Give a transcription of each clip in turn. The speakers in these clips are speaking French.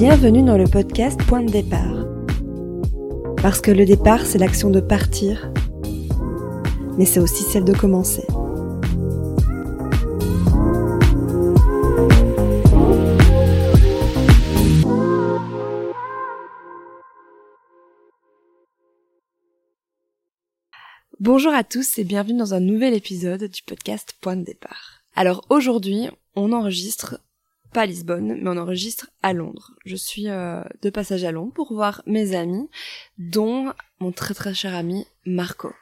Bienvenue dans le podcast Point de départ. Parce que le départ, c'est l'action de partir, mais c'est aussi celle de commencer. Bonjour à tous et bienvenue dans un nouvel épisode du podcast Point de départ. Alors aujourd'hui, on enregistre pas à Lisbonne, mais on enregistre à Londres. Je suis euh, de passage à Londres pour voir mes amis, dont mon très très cher ami Marco.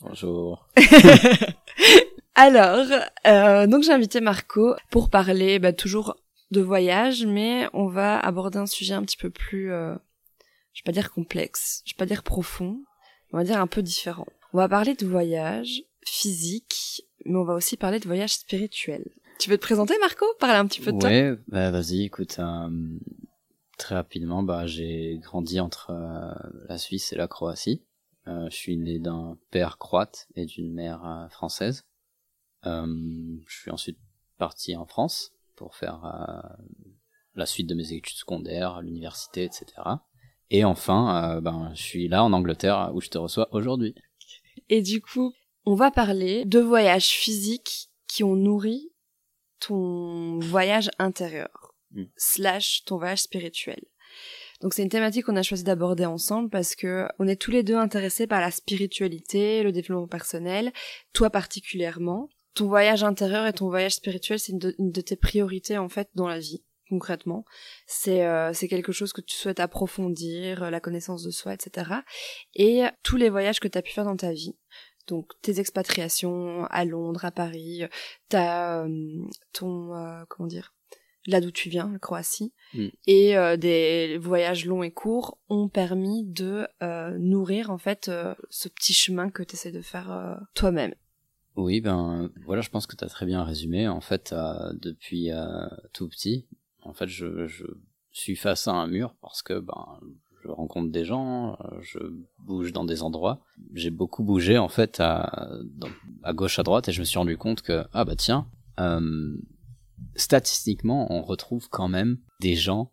Bonjour. Alors, euh, donc j'ai invité Marco pour parler bah, toujours de voyage, mais on va aborder un sujet un petit peu plus, euh, je vais pas dire complexe, je vais pas dire profond, on va dire un peu différent. On va parler de voyage physique, mais on va aussi parler de voyage spirituel. Tu veux te présenter, Marco? Parler un petit peu de toi? Ouais, bah vas-y, écoute, euh, très rapidement, bah j'ai grandi entre euh, la Suisse et la Croatie. Euh, je suis né d'un père croate et d'une mère française. Je suis ensuite parti en France pour faire la suite de mes études secondaires, l'université, etc. Et enfin, ben, je suis là en Angleterre où je te reçois aujourd'hui. Et du coup, on va parler de voyages physiques qui ont nourri ton voyage intérieur, Mm. slash ton voyage spirituel. Donc c'est une thématique qu'on a choisi d'aborder ensemble parce que on est tous les deux intéressés par la spiritualité, le développement personnel, toi particulièrement. Ton voyage intérieur et ton voyage spirituel, c'est une, de- une de tes priorités en fait dans la vie concrètement. C'est euh, c'est quelque chose que tu souhaites approfondir, euh, la connaissance de soi, etc. Et tous les voyages que tu as pu faire dans ta vie, donc tes expatriations à Londres, à Paris, t'as euh, ton euh, comment dire là d'où tu viens, la Croatie, Mm. et euh, des voyages longs et courts ont permis de euh, nourrir en fait euh, ce petit chemin que tu essaies de faire euh, toi-même. Oui, ben voilà, je pense que tu as très bien résumé. En fait, euh, depuis euh, tout petit, en fait, je, je suis face à un mur parce que ben je rencontre des gens, euh, je bouge dans des endroits. J'ai beaucoup bougé en fait à, gauche à droite et je me suis rendu compte que ah bah tiens, euh, statistiquement, on retrouve quand même des gens,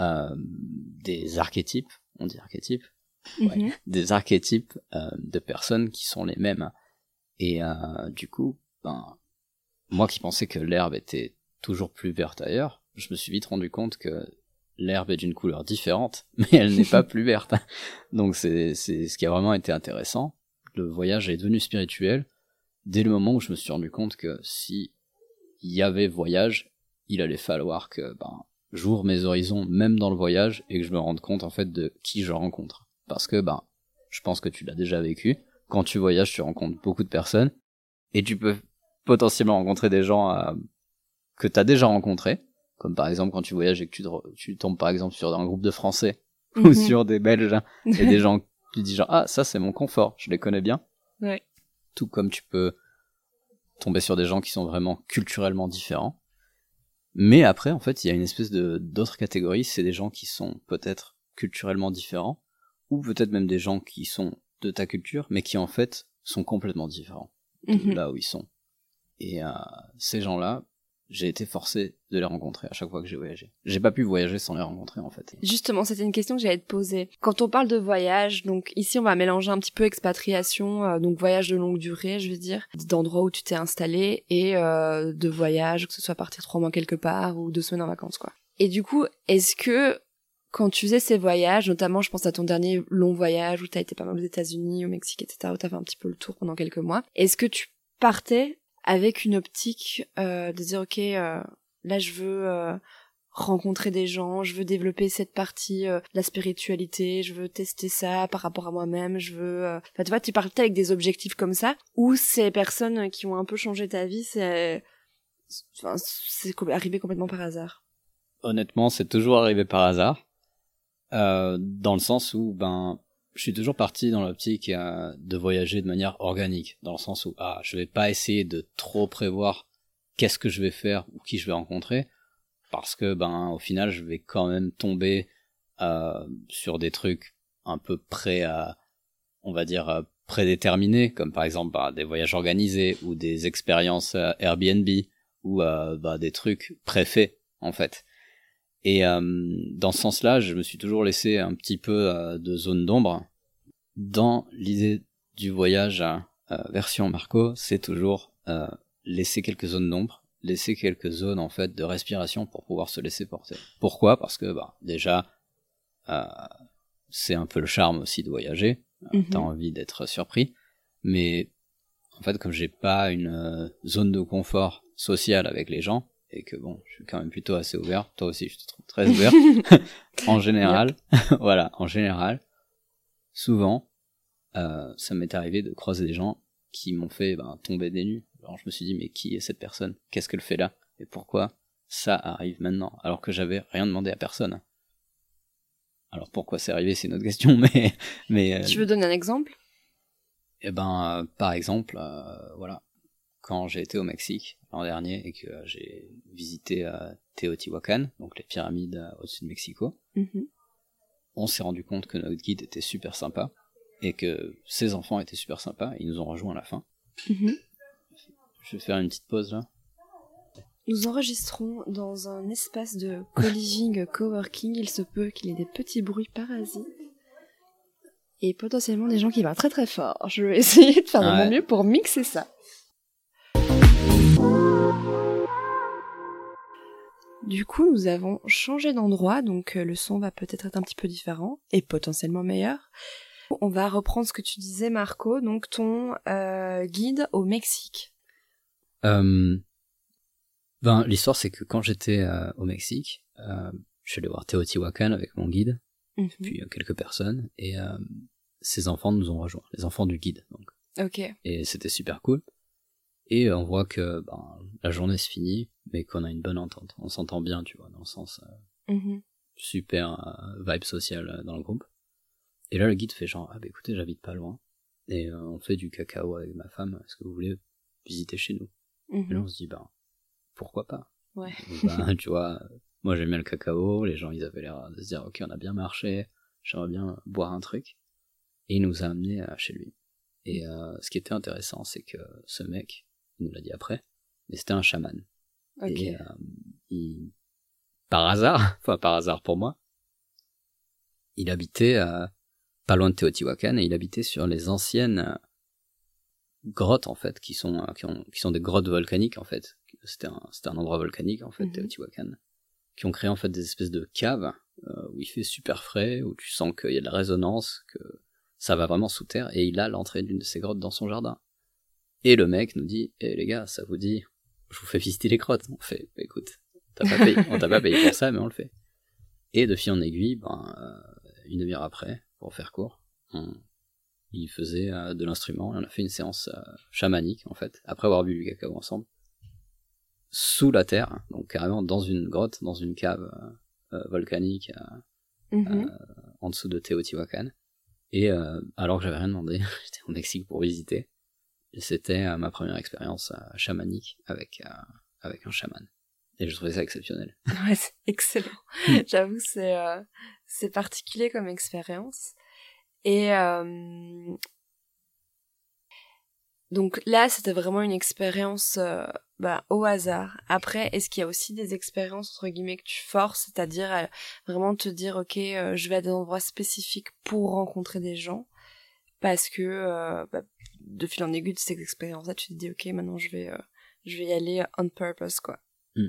euh, des archétypes, on dit archétypes, Ouais. Mhm. des archétypes euh, de personnes qui sont les mêmes. Et du coup, ben, moi qui pensais que l'herbe était toujours plus verte ailleurs, je me suis vite rendu compte que l'herbe est d'une couleur différente, mais elle n'est pas plus verte. Donc c'est c'est ce qui a vraiment été intéressant. Le voyage est devenu spirituel dès le moment où je me suis rendu compte que si il y avait voyage, il allait falloir que ben j'ouvre mes horizons même dans le voyage et que je me rende compte en fait de qui je rencontre. Parce que ben je pense que tu l'as déjà vécu. Quand tu voyages, tu rencontres beaucoup de personnes et tu peux potentiellement rencontrer des gens euh, que tu as déjà rencontrés, comme par exemple quand tu voyages et que tu, te re- tu tombes par exemple sur un groupe de Français ou Mhm. sur des Belges hein, et des gens tu dis genre ah ça c'est mon confort, je les connais bien. Ouais. Tout comme tu peux tomber sur des gens qui sont vraiment culturellement différents. Mais après en fait il y a une espèce de d'autres catégories, c'est des gens qui sont peut-être culturellement différents ou peut-être même des gens qui sont de ta culture mais qui en fait sont complètement différents de Mhm. là où ils sont. Et euh, ces gens-là, j'ai été forcé de les rencontrer à chaque fois que j'ai voyagé. J'ai pas pu voyager sans les rencontrer en fait. Justement, c'était une question que j'allais te poser. Quand on parle de voyage, donc ici on va mélanger un petit peu expatriation, euh, donc voyage de longue durée, je veux dire, d'endroits où tu t'es installé et euh, de voyage, que ce soit partir trois mois quelque part ou deux semaines en vacances, quoi. Et du coup, est-ce que quand tu faisais ces voyages, notamment je pense à ton dernier long voyage où t'as été pas mal aux États-Unis, au Mexique, etc., où t'as fait un petit peu le tour pendant quelques mois, est-ce que tu partais avec une optique euh, de dire ok, euh, là je veux euh, rencontrer des gens, je veux développer cette partie, euh, la spiritualité, je veux tester ça par rapport à moi-même, je veux... euh, Enfin, tu vois, tu partais avec des objectifs comme ça, ou ces personnes qui ont un peu changé ta vie, c'est... Enfin, c'est arrivé complètement par hasard. Honnêtement, c'est toujours arrivé par hasard, euh, dans le sens où ben je suis toujours parti dans l'optique euh, de voyager de manière organique, dans le sens où ah je vais pas essayer de trop prévoir qu'est-ce que je vais faire ou qui je vais rencontrer, parce que ben au final je vais quand même tomber euh, sur des trucs un peu prêts à, on va dire euh, prédéterminés, comme par exemple bah, des voyages organisés ou des expériences Airbnb ou bah, des trucs préfaits en fait. Et euh, dans ce sens-là, je me suis toujours laissé un petit peu euh, de zone d'ombre. Dans l'idée du voyage euh, version Marco, c'est toujours laisser quelques zones d'ombre, laisser quelques zones en fait de respiration pour pouvoir se laisser porter. Pourquoi? Parce que bah, déjà, c'est un peu le charme aussi de voyager. Mhm. T'as envie d'être surpris, mais en fait, comme j'ai pas une zone de confort social avec les gens, et que bon, je suis quand même plutôt assez ouvert. Toi aussi, je te trouve très ouvert. en général, voilà, en général, souvent, euh, ça m'est arrivé de croiser des gens qui m'ont fait ben, tomber des nues. Alors je me suis dit, mais qui est cette personne? Qu'est-ce qu'elle fait là? Et pourquoi ça arrive maintenant? Alors que j'avais rien demandé à personne. Alors pourquoi c'est arrivé, c'est une autre question, mais... mais euh, tu veux donner un exemple? Eh ben, euh, par exemple, voilà, quand j'ai été au Mexique l'an dernier et que j'ai visité euh, Teotihuacan, donc les pyramides euh, au-dessus de Mexico, mhm. on s'est rendu compte que notre guide était super sympa et que ses enfants étaient super sympas. Ils nous ont rejoints à la fin. Mhm. Je vais faire une petite pause là. Nous enregistrons dans un espace de co-living, coworking. Il se peut qu'il y ait des petits bruits parasites et potentiellement des gens qui parlent très très fort. Je vais essayer de faire de mon mieux pour mixer ça. Du coup, nous avons changé d'endroit, donc euh, le son va peut-être être un petit peu différent et potentiellement meilleur. On va reprendre ce que tu disais, Marco, donc ton euh, guide au Mexique. Euh, ben, l'histoire, c'est que quand j'étais au Mexique, je suis allé voir Teotihuacan avec mon guide, mhm. puis quelques personnes, et ses enfants nous ont rejoints, les enfants du guide. Donc. Ok. Et c'était super cool. Et on voit que ben, la journée se finit, mais qu'on a une bonne entente. On s'entend bien, tu vois, dans le sens euh, mm-hmm. super euh, vibe social euh, dans le groupe. Et là, le guide fait genre, ah bah écoutez, j'habite pas loin, et on fait du cacao avec ma femme, est-ce que vous voulez visiter chez nous? Mm-hmm. Et là, on se dit, ben, pourquoi pas? Ouais. Ben, tu vois, moi j'aime bien le cacao, les gens ils avaient l'air de se dire, ok, on a bien marché, j'aimerais bien boire un truc. Et il nous a amenés chez lui. Et ce qui était intéressant, c'est que ce mec, il nous l'a dit après, mais c'était un chaman. Et euh, il, par hasard, enfin par hasard pour moi, il habitait euh, pas loin de Teotihuacan et il habitait sur les anciennes euh, grottes en fait qui sont qui, ont, qui sont des grottes volcaniques en fait. C'était un c'était un endroit volcanique en fait, mhm. Teotihuacan, qui ont créé en fait des espèces de caves où il fait super frais, où tu sens qu'il y a de la résonance, que ça va vraiment sous terre et il a l'entrée d'une de ces grottes dans son jardin. Et le mec nous dit, eh les gars, ça vous dit, je vous fais visiter les crottes. On fait, bah, écoute, pas payé, on t'a pas payé pour ça, mais on le fait. Et de fil en aiguille, ben, euh, une demi-heure après, pour faire court, il faisait euh, de l'instrument, on a fait une séance euh, chamanique, en fait, après avoir bu du cacao ensemble, sous la terre, donc carrément dans une grotte, dans une cave volcanique, mm-hmm. en dessous de Teotihuacan. Et alors que j'avais rien demandé, j'étais au Mexique pour visiter, et c'était euh, ma première expérience euh, chamanique avec, euh, avec un chaman. Et je trouvais ça exceptionnel. Ouais, c'est excellent. J'avoue, c'est c'est particulier comme expérience. Et donc là, c'était vraiment une expérience bah, au hasard. Après, est-ce qu'il y a aussi des expériences entre guillemets que tu forces, c'est-à-dire vraiment te dire, ok, je vais à des endroits spécifiques pour rencontrer des gens, parce que bah, de fil en aiguille de cette expérience-là, tu te dis, ok, maintenant je vais, euh, je vais y aller on purpose, quoi. Hmm.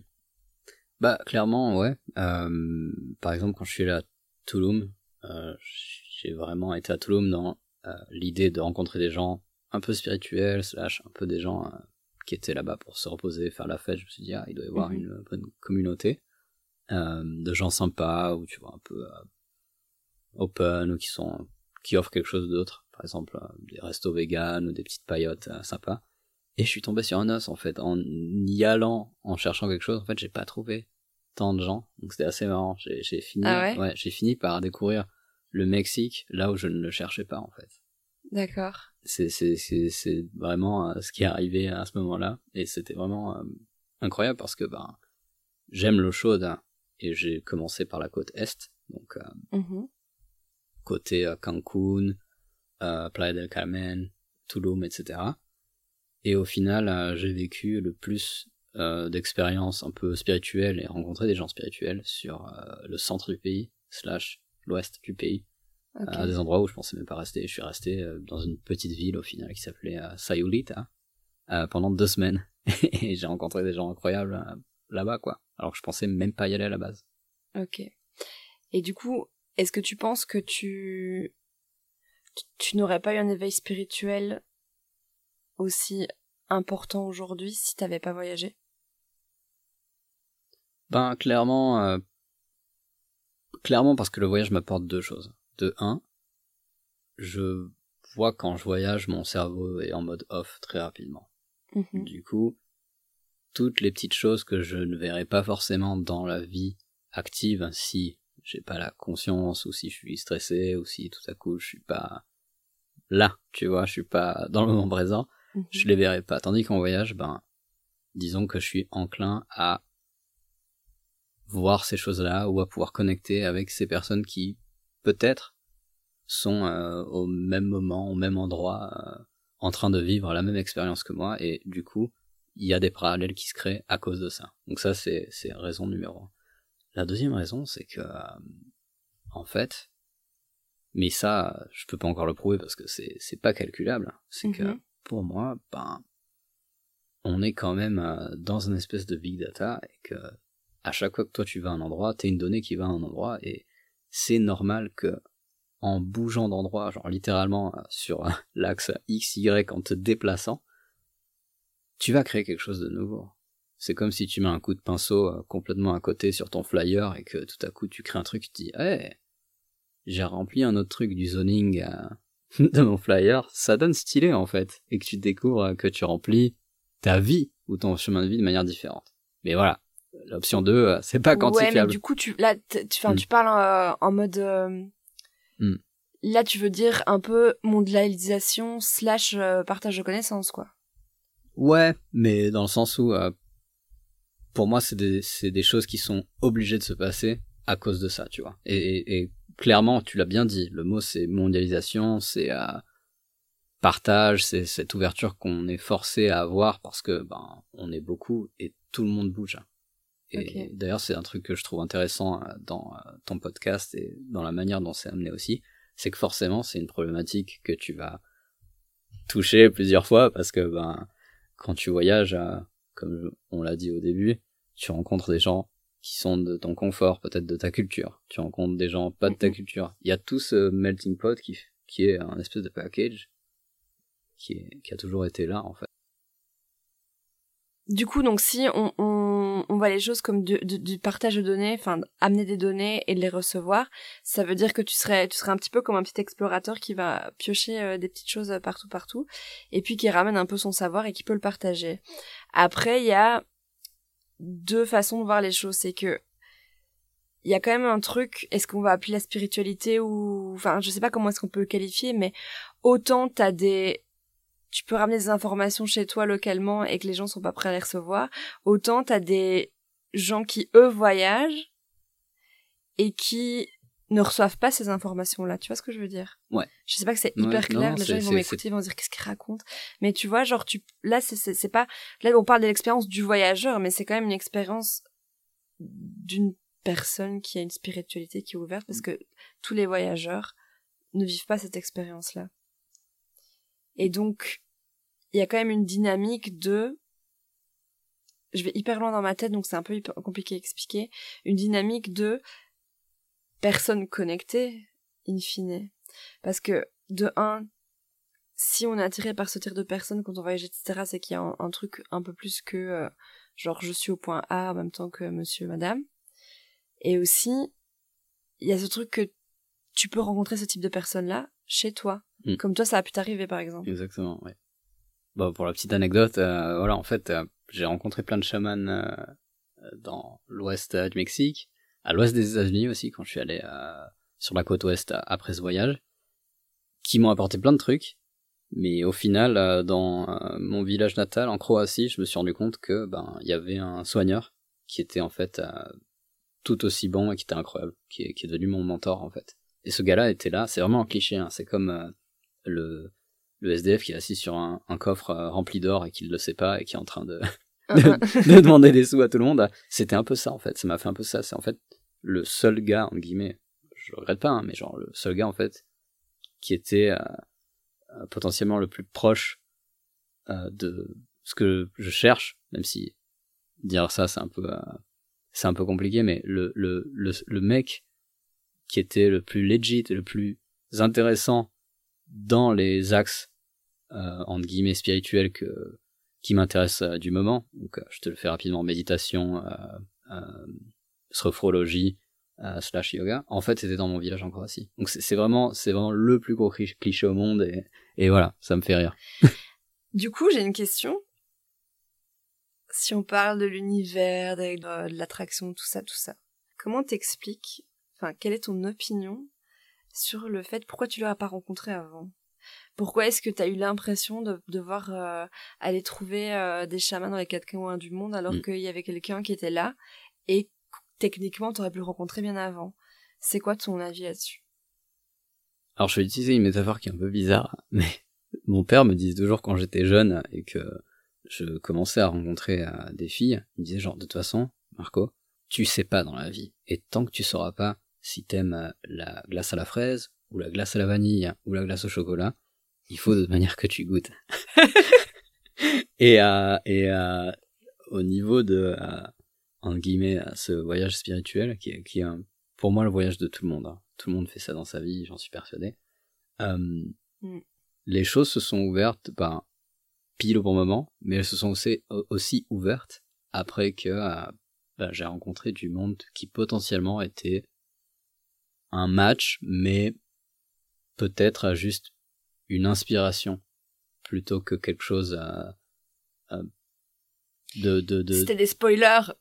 Bah, clairement, ouais. Euh, par exemple, quand je suis allé à Tulum, euh, j'ai vraiment été à Tulum dans l'idée de rencontrer des gens un peu spirituels, slash un peu des gens qui étaient là-bas pour se reposer, faire la fête. Je me suis dit, ah, il doit y avoir mhm. une bonne communauté de gens sympas, ou tu vois, un peu open, ou qui sont qui offrent quelque chose d'autre par exemple euh, des restos vegan ou des petites paillotes euh, sympas. Et je suis tombé sur un os en fait, en y allant, en cherchant quelque chose, en fait j'ai pas trouvé tant de gens, donc c'était assez marrant. J'ai fini, ah ouais, j'ai fini par découvrir le Mexique là où je ne le cherchais pas en fait. D'accord. C'est c'est vraiment euh, ce qui est arrivé à ce moment-là et c'était vraiment incroyable parce que ben j'aime l'eau chaude et j'ai commencé par la côte est donc mm-hmm. côté Cancun, euh, Playa del Carmen, Tulum, etc. Et au final, euh, j'ai vécu le plus euh, d'expériences un peu spirituelles et rencontrer des gens spirituels sur le centre du pays slash l'ouest du pays. À des endroits où je pensais même pas rester. Je suis resté dans une petite ville au final qui s'appelait Sayulita pendant deux semaines. Et j'ai rencontré des gens incroyables là-bas quoi. Alors que je pensais même pas y aller à la base. Ok. Et du coup est-ce que tu penses que tu tu n'aurais pas eu un éveil spirituel aussi important aujourd'hui si t'avais pas voyagé? Ben clairement, euh, clairement parce que le voyage m'apporte deux choses. De un, je vois quand je voyage, mon cerveau est en mode off très rapidement. Mhm. Du coup, toutes les petites choses que je ne verrais pas forcément dans la vie active si j'ai pas la conscience ou si je suis stressé ou si tout à coup je suis pas là, tu vois, je suis pas dans le moment présent, Mhm. je les verrai pas. Tandis qu'en voyage, ben, disons que je suis enclin à voir ces choses-là ou à pouvoir connecter avec ces personnes qui peut-être sont euh, au même moment, au même endroit, euh, en train de vivre la même expérience que moi et du coup il y a des parallèles qui se créent à cause de ça. Donc ça c'est c'est raison numéro un. La deuxième raison c'est que euh, en fait, mais ça je peux pas encore le prouver parce que c'est c'est pas calculable. C'est que Mhm. pour moi ben on est quand même euh, dans une espèce de big data et que à chaque fois que toi tu vas à un endroit, t'es une donnée qui va à un endroit et c'est normal que en bougeant d'endroit, genre littéralement euh, sur l'axe X, Y, en te déplaçant, tu vas créer quelque chose de nouveau. C'est comme si tu mets un coup de pinceau euh, complètement à côté sur ton flyer et que tout à coup tu crées un truc, tu te dis, hey, j'ai rempli un autre truc du zoning euh, de mon flyer, ça donne stylé en fait, et que tu découvres euh, que tu remplis ta vie ou ton chemin de vie de manière différente. Mais voilà, l'option 2, euh, c'est pas Ouais, mais quantifiable. du coup, tu, là, t- tu, Mm. parles euh, en mode. euh, Mm. Là, tu veux dire un peu mondialisation slash partage de connaissances, quoi. Ouais, mais dans le sens où, euh, pour moi, c'est des, c'est des choses qui sont obligées de se passer à cause de ça, tu vois. Et, et, et clairement, tu l'as bien dit, le mot c'est mondialisation, c'est euh, partage, c'est cette ouverture qu'on est forcé à avoir parce que ben on est beaucoup et tout le monde bouge. Et d'ailleurs, c'est un truc que je trouve intéressant euh, dans euh, ton podcast et dans la manière dont c'est amené aussi, c'est que forcément, c'est une problématique que tu vas toucher plusieurs fois parce que ben quand tu voyages, euh, comme on l'a dit au début, tu rencontres des gens qui sont de ton confort, peut-être de ta culture. Tu rencontres des gens pas de ta Mhm. culture. Il y a tout ce melting pot qui, qui est un espèce de package qui, est, qui a toujours été là en fait. Du coup, donc si on, on, on voit les choses comme du, du, du partage de données, enfin amener des données et de les recevoir, ça veut dire que tu serais tu serais un petit peu comme un petit explorateur qui va piocher euh, des petites choses euh, partout partout et puis qui ramène un peu son savoir et qui peut le partager. Après, il y a deux façons de voir les choses, c'est que il y a quand même un truc, est-ce qu'on va appeler la spiritualité ou enfin je sais pas comment est-ce qu'on peut le qualifier mais autant t'as des tu peux ramener des informations chez toi localement et que les gens sont pas prêts à les recevoir, autant t'as des gens qui eux voyagent et qui ne reçoivent pas ces informations-là. Tu vois ce que je veux dire? Ouais. Je sais pas que c'est Ouais, hyper non, clair. les gens ils vont m'écouter, ils vont dire qu'est-ce qu'il raconte. Mais tu vois, genre tu là c'est pas là on parle de l'expérience du voyageur, mais c'est quand même une expérience d'une personne qui a une spiritualité qui est ouverte parce que tous les voyageurs ne vivent pas cette expérience-là. Et donc, il y a quand même une dynamique de, je vais hyper loin dans ma tête, donc c'est un peu compliqué à expliquer, une dynamique de personnes connectées, in fine. Parce que, de un, si on est attiré par ce type de personnes quand on voyage, etc., c'est qu'il y a un, un truc un peu plus que, euh, genre, je suis au point A en même temps que monsieur, madame. Et aussi, il y a ce truc que tu peux rencontrer ce type de personnes-là chez toi. Mm. Comme toi, ça a pu t'arriver, par exemple. Exactement, ouais. Bon, pour la petite anecdote, euh, voilà, en fait, euh, j'ai rencontré plein de chamans dans l'ouest du Mexique, à l'ouest des États-Unis aussi, quand je suis allé euh, sur la côte ouest euh, après ce voyage, qui m'ont apporté plein de trucs. Mais au final, euh, dans mon village natal, en Croatie, je me suis rendu compte que ben il y avait un soigneur qui était en fait tout aussi bon et qui était incroyable, qui est, qui est devenu mon mentor en fait. Et ce gars-là était là, c'est vraiment un cliché, hein, c'est comme le le SDF qui est assis sur un, un coffre rempli d'or et qui ne le sait pas et qui est en train de de, demander des sous à tout le monde. C'était un peu ça en fait. Ça m'a fait un peu ça. C'est en fait le seul gars en guillemets. Je regrette pas, hein, mais genre le seul gars en fait qui était euh, euh, potentiellement le plus proche euh, de ce que je cherche, même si dire ça c'est un peu c'est un peu compliqué, mais le, le, le, le mec qui était le plus legit le plus intéressant dans les axes euh, entre guillemets spirituels que qui m'intéressent du moment. Donc je te le fais rapidement méditation, euh, sophrologie, euh, slash yoga, en fait c'était dans mon village en Croatie. Donc c'est vraiment c'est vraiment le plus gros cliché au monde et, voilà, ça me fait rire. du coup, j'ai une question. Si on parle de l'univers, de, l'attraction, tout ça, tout ça, comment t'expliques, enfin, quelle est ton opinion sur le fait pourquoi tu l'as pas rencontré avant? Pourquoi est-ce que tu as eu l'impression de devoir euh, aller trouver euh, des chamans dans les quatre coins du monde alors mm. qu'il y avait quelqu'un qui était là et techniquement, t'aurais pu le rencontrer bien avant? C'est quoi ton avis là-dessus? Alors, je vais utiliser une métaphore qui est un peu bizarre, mais mon père me disait toujours quand j'étais jeune et que je commençais à rencontrer euh, des filles, il me disait genre, de toute façon, Marco, tu sais pas dans la vie. Et tant que tu sauras pas si t'aimes la glace à la fraise, ou la glace à la vanille, ou la glace au chocolat, il faut de manière que tu goûtes. et euh, et euh, au niveau de en guillemets à ce voyage spirituel qui est, qui est pour moi le voyage de tout le monde. Hein. Tout le monde fait ça dans sa vie, j'en suis persuadé. Euh, mm. Les choses se sont ouvertes ben, pile au bon moment, mais elles se sont aussi, aussi ouvertes après que euh, ben, j'ai rencontré du monde qui potentiellement était un match, mais peut-être juste une inspiration plutôt que quelque chose à, de, de, de... C'était des spoilers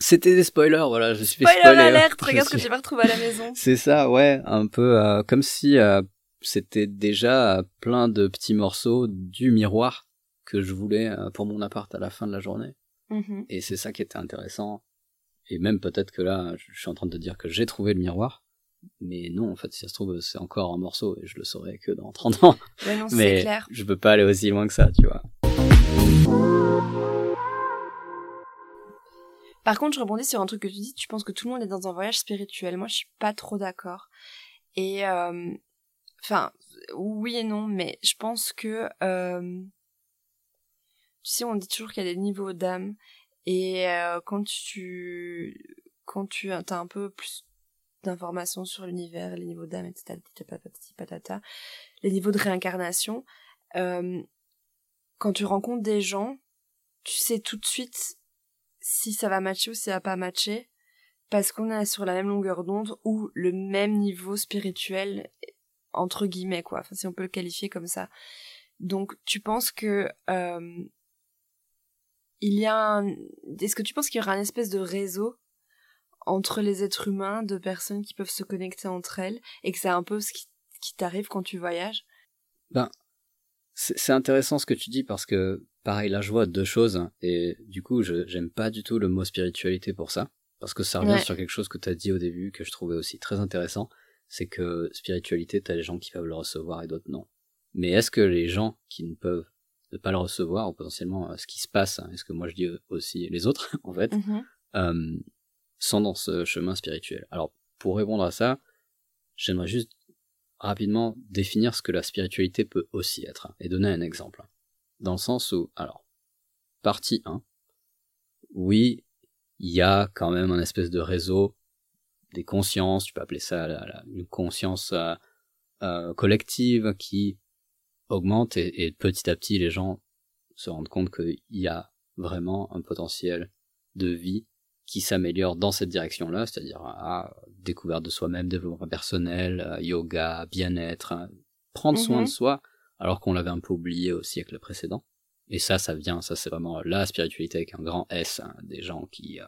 c'était des spoilers, voilà, je suis fait spoiler. alerte, regarde ce que j'ai pas retrouvé à la maison. C'est ça, ouais, un peu euh, comme si euh, c'était déjà plein de petits morceaux du miroir que je voulais euh, pour mon appart à la fin de la journée. Mm-hmm. Et c'est ça qui était intéressant. Et même peut-être que là, je suis en train de te dire que j'ai trouvé le miroir. Mais non, en fait, si ça se trouve, c'est encore un morceau et je le saurai que dans 30 ans. Mais non, c'est clair. je peux pas aller aussi loin que ça, tu vois. Par contre, je rebondis sur un truc que tu dis, tu penses que tout le monde est dans un voyage spirituel. Moi, je suis pas trop d'accord. Et, euh, enfin, oui et non, mais je pense que, euh, tu sais, on dit toujours qu'il y a des niveaux d'âme. Et euh, quand tu, quand tu as un peu plus d'informations sur l'univers, les niveaux d'âme, etc., les niveaux de réincarnation, quand tu rencontres des gens, tu sais tout de suite si ça va matcher ou si ça va pas matcher, parce qu'on est sur la même longueur d'onde ou le même niveau spirituel, entre guillemets, quoi, si on peut le qualifier comme ça. Donc, tu penses que, euh, il y a un... Est-ce que tu penses qu'il y aura un espèce de réseau entre les êtres humains, de personnes qui peuvent se connecter entre elles, et que c'est un peu ce qui, qui t'arrive quand tu voyages? Ben, c'est intéressant ce que tu dis parce que pareil, là je vois deux choses et du coup je j'aime pas du tout le mot spiritualité pour ça parce que ça revient sur quelque chose que tu as dit au début que je trouvais aussi très intéressant, c'est que spiritualité t'as des gens qui peuvent le recevoir et d'autres non. Mais est-ce que les gens qui ne peuvent pas le recevoir ou potentiellement euh, ce qui se passe, hein, est-ce que moi je dis aussi les autres en fait, mm-hmm. euh, sont dans ce chemin spirituel. Alors pour répondre à ça, j'aimerais juste rapidement définir ce que la spiritualité peut aussi être et donner un exemple. Dans le sens où, alors, partie 1, oui, il y a quand même un espèce de réseau des consciences, tu peux appeler ça une conscience euh, euh, collective qui augmente et, petit à petit les gens se rendent compte qu'il y a vraiment un potentiel de vie qui s'améliore dans cette direction-là, c'est-à-dire à, découverte de soi-même, développement personnel, euh, yoga, bien-être, hein, prendre soin de mm-hmm. soi, alors qu'on l'avait un peu oublié au siècle précédent. Et ça, ça vient, ça c'est vraiment la spiritualité avec un grand S, hein, des gens qui euh,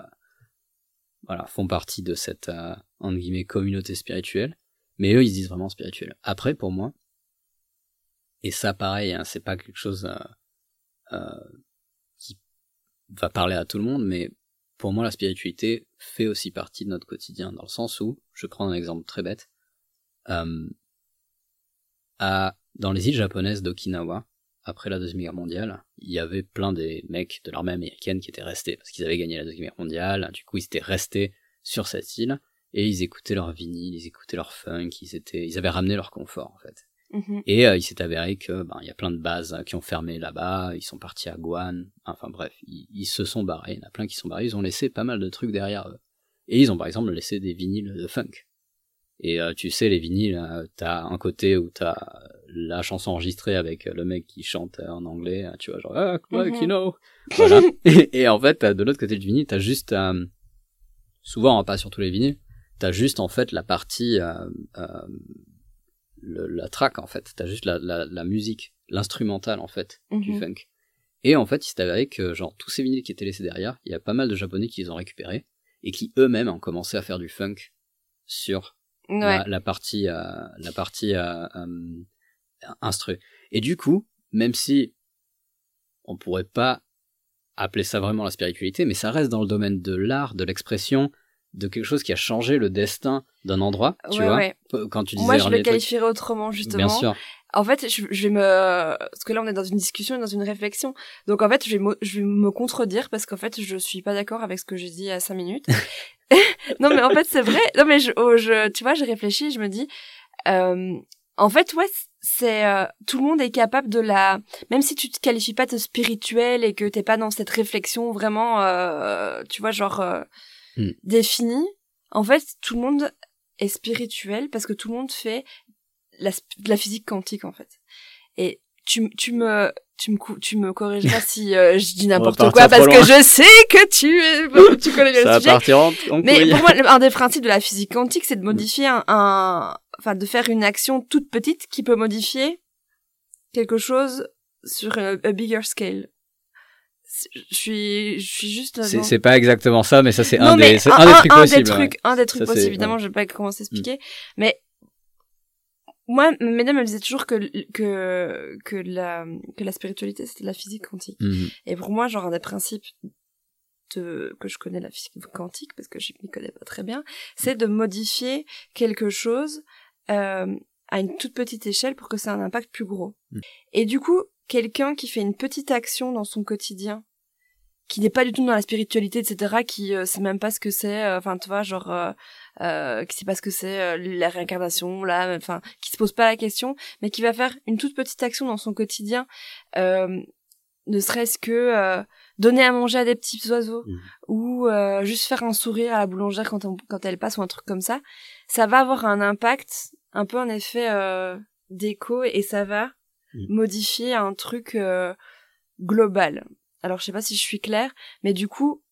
voilà, font partie de cette, euh, entre guillemets, communauté spirituelle. Mais eux, ils disent vraiment spirituel. Après, pour moi, et ça pareil, hein, c'est pas quelque chose euh, qui va parler à tout le monde, mais pour moi, la spiritualité fait aussi partie de notre quotidien, dans le sens où, je prends un exemple très bête, à dans les îles japonaises d'Okinawa, après la Deuxième Guerre mondiale, il y avait plein des mecs de l'armée américaine qui étaient restés, parce qu'ils avaient gagné la Deuxième Guerre mondiale, du coup ils étaient restés sur cette île, et ils écoutaient leur vinyle, ils écoutaient leur funk, ils, étaient, ils avaient ramené leur confort en fait. Mhm. Et euh, il s'est avéré que ben il y a plein de bases qui ont fermé là-bas, ils sont partis à Guan, enfin bref, ils, ils, se sont barrés, il y en a plein qui sont barrés, ils ont laissé pas mal de trucs derrière eux. Et ils ont par exemple laissé des vinyles de funk. Et euh, tu sais, les vinyles, euh, t'as un côté où t'as la chanson enregistrée avec le mec qui chante en anglais, tu vois, genre, ah, like, Mhm. you know. Voilà. et, et en fait, de l'autre côté du vinyle, t'as juste, euh, souvent, hein, pas sur tous les vinyles, t'as juste en fait la partie, euh, euh, le- la track en fait, t'as juste la, la, la musique, l'instrumental en fait, du Mhm. funk. Et en fait, il s'est avéré que genre tous ces vinyles qui étaient laissés derrière, il y a pas mal de japonais qui les ont récupérés et qui eux-mêmes ont commencé à faire du funk sur Ouais. la, la partie euh, la partie euh, euh, instru. Et du coup, même si on pourrait pas appeler ça vraiment la spiritualité, mais ça reste dans le domaine de l'art, de l'expression, de quelque chose qui a changé le destin d'un endroit, tu Ouais, vois. ouais. Quand tu disais Moi, je le qualifierais autrement, justement. Bien sûr. En fait, je, je vais me... Parce que là, on est dans une discussion, dans une réflexion. Donc, en fait, je vais, me- je vais me contredire parce qu'en fait, je suis pas d'accord avec ce que j'ai dit il y a cinq minutes. non, mais en fait, c'est vrai. Non, mais je, oh, je, tu vois, j'ai réfléchi, je me dis... euh, en fait, ouais, c'est... euh, tout le monde est capable de la... Même si tu te qualifies pas de spirituel et que t'es pas dans cette réflexion vraiment, euh, tu vois, genre... euh, Hmm. définie, en fait, tout le monde est spirituel parce que tout le monde fait la, la physique quantique en fait. Et tu, tu me tu me tu me corrigeras si euh, je dis n'importe quoi parce que je sais que tu es tu connais le sujet. partir en, en Mais couille. pour moi, un des principes de la physique quantique, c'est de modifier un, un- enfin, de faire une action toute petite qui peut modifier quelque chose sur a, a bigger scale. Je suis, je suis juste. C'est pas exactement ça, mais ça c'est un, des, un des trucs possibles. trucs, un des trucs Ça, possibles. Évidemment, ouais. Mm. je vais pas comment s'expliquer, mais moi, mesdames me disaient toujours que que que la que la spiritualité c'était la physique quantique. Mhm. Et pour moi, genre un des principes de que je connais la physique quantique parce que je m'y connais pas très bien, c'est de modifier quelque chose euh, à une toute petite échelle pour que ça ait un impact plus gros. Mm. Et du coup, quelqu'un qui fait une petite action dans son quotidien, qui n'est pas du tout dans la spiritualité, etc., qui euh, sait même pas ce que c'est, euh, enfin, tu vois, genre, euh, euh, qui sait pas ce que c'est euh, la réincarnation, là, enfin, qui se pose pas la question, mais qui va faire une toute petite action dans son quotidien, euh, ne serait-ce que euh, donner à manger à des petits oiseaux, Mhm. ou euh, juste faire un sourire à la boulangère quand, on- quand elle passe, ou un truc comme ça, ça va avoir un impact, un peu un effet euh, d'écho, et ça va Mhm. modifier un truc euh, global. Alors je sais pas si je suis claire, mais du coup,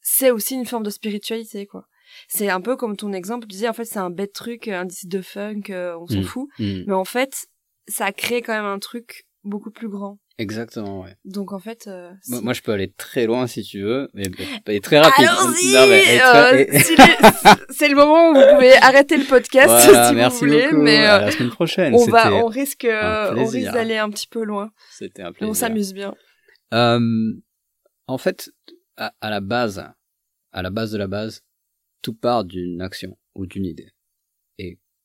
c'est aussi une forme de spiritualité, quoi. C'est un peu comme ton exemple, tu disais, en fait, c'est un bête truc, un disque de funk, euh, on s'en Mhm. fout. Mhm. Mais en fait, ça a créé quand même un truc beaucoup plus grand. Exactement, ouais. Donc en fait, euh, Moi, je peux aller très loin si tu veux, mais, mais très rapide. Allons-y euh, C'est le moment où vous pouvez arrêter le podcast Voilà, si merci vous voulez, beaucoup. mais À euh, la semaine prochaine. on va, on risque, euh, on risque d'aller un petit peu loin. C'était un plaisir. on s'amuse bien. Euh, en fait, à, à la base, à la base de la base, tout part d'une action ou d'une idée.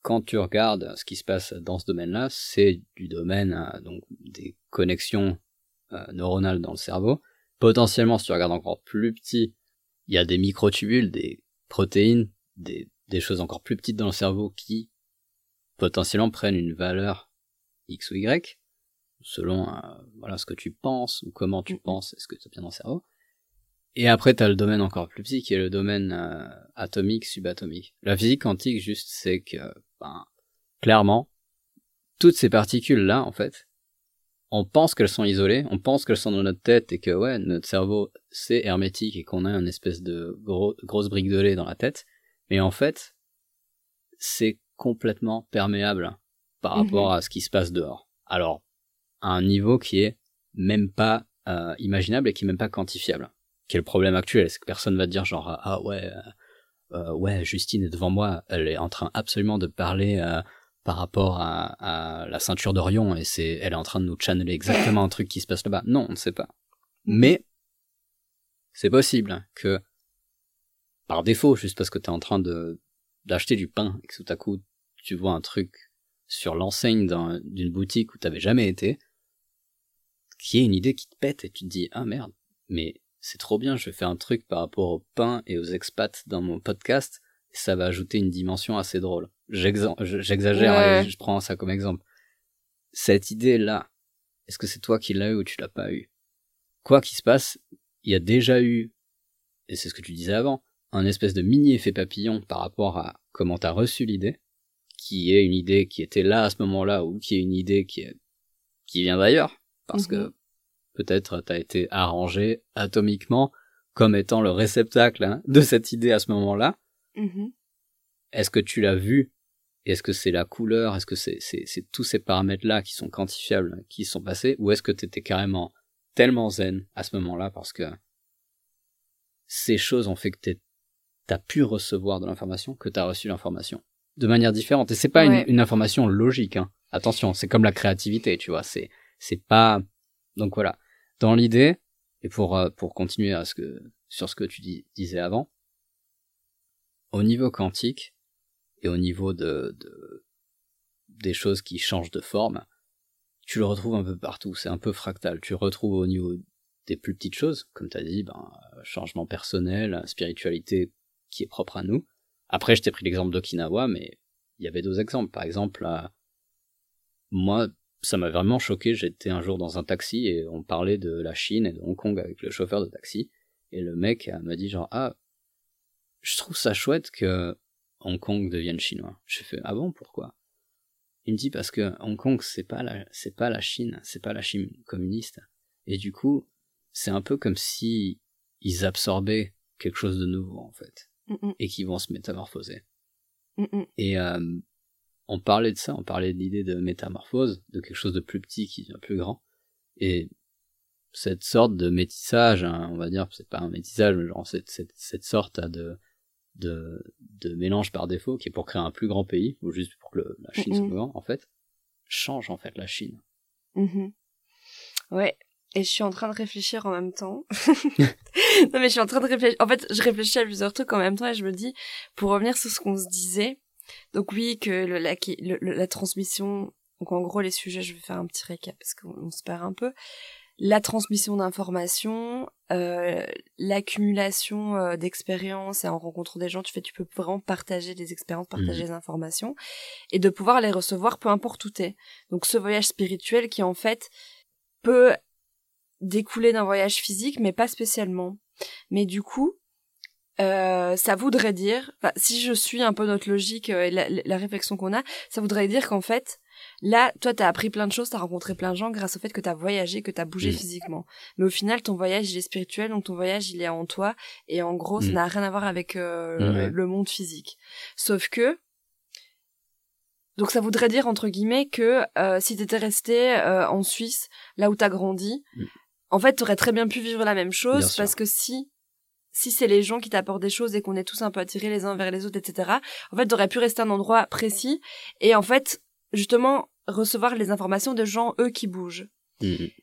Et quand tu regardes ce qui se passe dans ce domaine-là, c'est du domaine euh, donc des connexions euh, neuronales dans le cerveau. Potentiellement, si tu regardes encore plus petit, il y a des microtubules, des protéines, des, des choses encore plus petites dans le cerveau qui potentiellement prennent une valeur X ou Y selon euh, voilà ce que tu penses ou comment tu Mhm. penses est-ce que tu bien dans le cerveau et après tu as le domaine encore plus petit qui est le domaine euh, atomique subatomique la physique quantique juste c'est que ben, clairement toutes ces particules là en fait on pense qu'elles sont isolées on pense qu'elles sont dans notre tête et que ouais notre cerveau c'est hermétique et qu'on a une espèce de gros, grosse brique de lait dans la tête mais en fait c'est complètement perméable par Mhm. rapport à ce qui se passe dehors alors à un niveau qui est même pas euh, imaginable et qui est même pas quantifiable. Le problème actuel C'est que personne va te dire genre ah ouais euh, euh, ouais Justine est devant moi, elle est en train absolument de parler euh, par rapport à, la ceinture d'Orion et c'est elle est en train de nous channeler exactement un truc qui se passe là-bas. Non, on ne sait pas. Mais c'est possible que par défaut, juste parce que tu es en train d'acheter du pain et que tout à coup tu vois un truc sur l'enseigne d'un- d'une boutique où t'avais jamais été, qui est une idée qui te pète et tu te dis ah merde, mais c'est trop bien, je vais faire un truc par rapport au pain et aux expats dans mon podcast, et ça va ajouter une dimension assez drôle. J'exagère je prends ça comme exemple. Cette idée-là, est-ce que c'est toi qui l'as eu ou tu l'as pas eu? Quoi qu'il se passe, il y a déjà eu, et c'est ce que tu disais avant, un espèce de mini effet papillon par rapport à comment t'as reçu l'idée, qui est une idée qui était là à ce moment-là ou qui est une idée qui est, qui vient d'ailleurs, parce que mhm. Peut-être t'as été arrangé atomiquement comme étant le réceptacle hein, de cette idée à ce moment-là. Mhm. Est-ce que tu l'as vu? Est-ce que c'est la couleur? Est-ce que c'est tous ces paramètres-là qui sont quantifiables, qui sont passés? Ou est-ce que t'étais carrément tellement zen à ce moment-là parce que ces choses ont fait que t'as pu recevoir de l'information, que t'as reçu l'information de manière différente? Et c'est pas une, information logique. Hein. Attention, c'est comme la créativité, tu vois. C'est c'est pas. Donc voilà. Dans l'idée, et pour euh, pour continuer à ce que sur ce que tu disais avant, au niveau quantique et au niveau de, de des choses qui changent de forme, tu le retrouves un peu partout. C'est un peu fractal. Tu le retrouves au niveau des plus petites choses, comme tu as dit, ben, changement personnel, spiritualité qui est propre à nous. Après, je t'ai pris l'exemple d'Okinawa, mais il y avait d'autres exemples. Par exemple, moi, ça m'a vraiment choqué. J'étais un jour dans un taxi et on parlait de la Chine et de Hong Kong avec le chauffeur de taxi. Et le mec m'a dit genre, ah, je trouve ça chouette que Hong Kong devienne chinois. Je fais, ah bon, pourquoi? Il me dit parce que Hong Kong, c'est pas la, c'est pas la Chine, c'est pas la Chine communiste. Et du coup, c'est un peu comme si ils absorbaient quelque chose de nouveau, en fait. Et qui vont se métamorphoser. Et, euh, on parlait de ça, on parlait de l'idée de métamorphose, de quelque chose de plus petit qui devient plus grand. Et cette sorte de métissage, hein, on va dire, c'est pas un métissage, mais genre cette, cette, cette sorte de, de, de mélange par défaut qui est pour créer un plus grand pays, ou juste pour que la Chine soit plus grande, en fait, change en fait la Chine. Mm-hmm. Ouais, et je suis en train de réfléchir en même temps. non mais je suis en train de réfléchir. En fait, je réfléchis à plusieurs trucs en même temps et je me dis, pour revenir sur ce qu'on se disait, donc oui, que le, la, la transmission, donc en gros les sujets, je vais faire un petit récap parce qu'on se perd un peu la transmission d'informations, euh, l'accumulation euh, d'expériences et en rencontrant des gens, tu fais, tu peux vraiment partager des expériences, partager mmh. des informations et de pouvoir les recevoir peu importe où t'es. Donc ce voyage spirituel qui en fait peut découler d'un voyage physique, mais pas spécialement. Mais du coup, euh, ça voudrait dire, si je suis un peu notre logique et la, la réflexion qu'on a, ça voudrait dire qu'en fait, Là, toi, t'as appris plein de choses, t'as rencontré plein de gens grâce au fait que t'as voyagé, que t'as bougé mm. physiquement. Mais au final, ton voyage, il est spirituel, donc ton voyage, il est en toi. Et en gros, ça mm. n'a rien à voir avec euh, le monde physique. Sauf que, donc ça voudrait dire, entre guillemets, que euh, si t'étais resté euh, en Suisse, là où t'as grandi, mm. en fait, t'aurais très bien pu vivre la même chose, parce que si si c'est les gens qui t'apportent des choses et qu'on est tous un peu attirés les uns vers les autres, etc., en fait, t'aurais pu rester à un endroit précis. Et en fait, justement recevoir les informations de gens, eux, qui bougent. Mm-hmm.